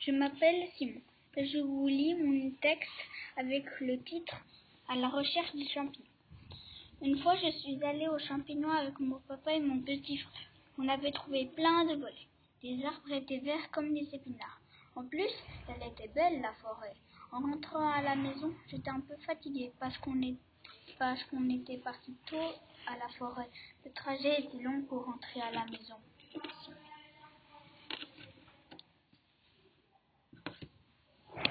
Je m'appelle Simon et je vous lis mon texte avec le titre À la recherche du champignon Une fois, je suis allée aux champignons avec mon papa et mon petit frère. On avait trouvé plein de volets. Les arbres étaient verts comme des épinards. En plus, elle était belle, la forêt. En rentrant à la maison, j'étais un peu fatiguée parce qu'on parce qu'on était parti tôt à la forêt. Le trajet était long pour rentrer à la maison.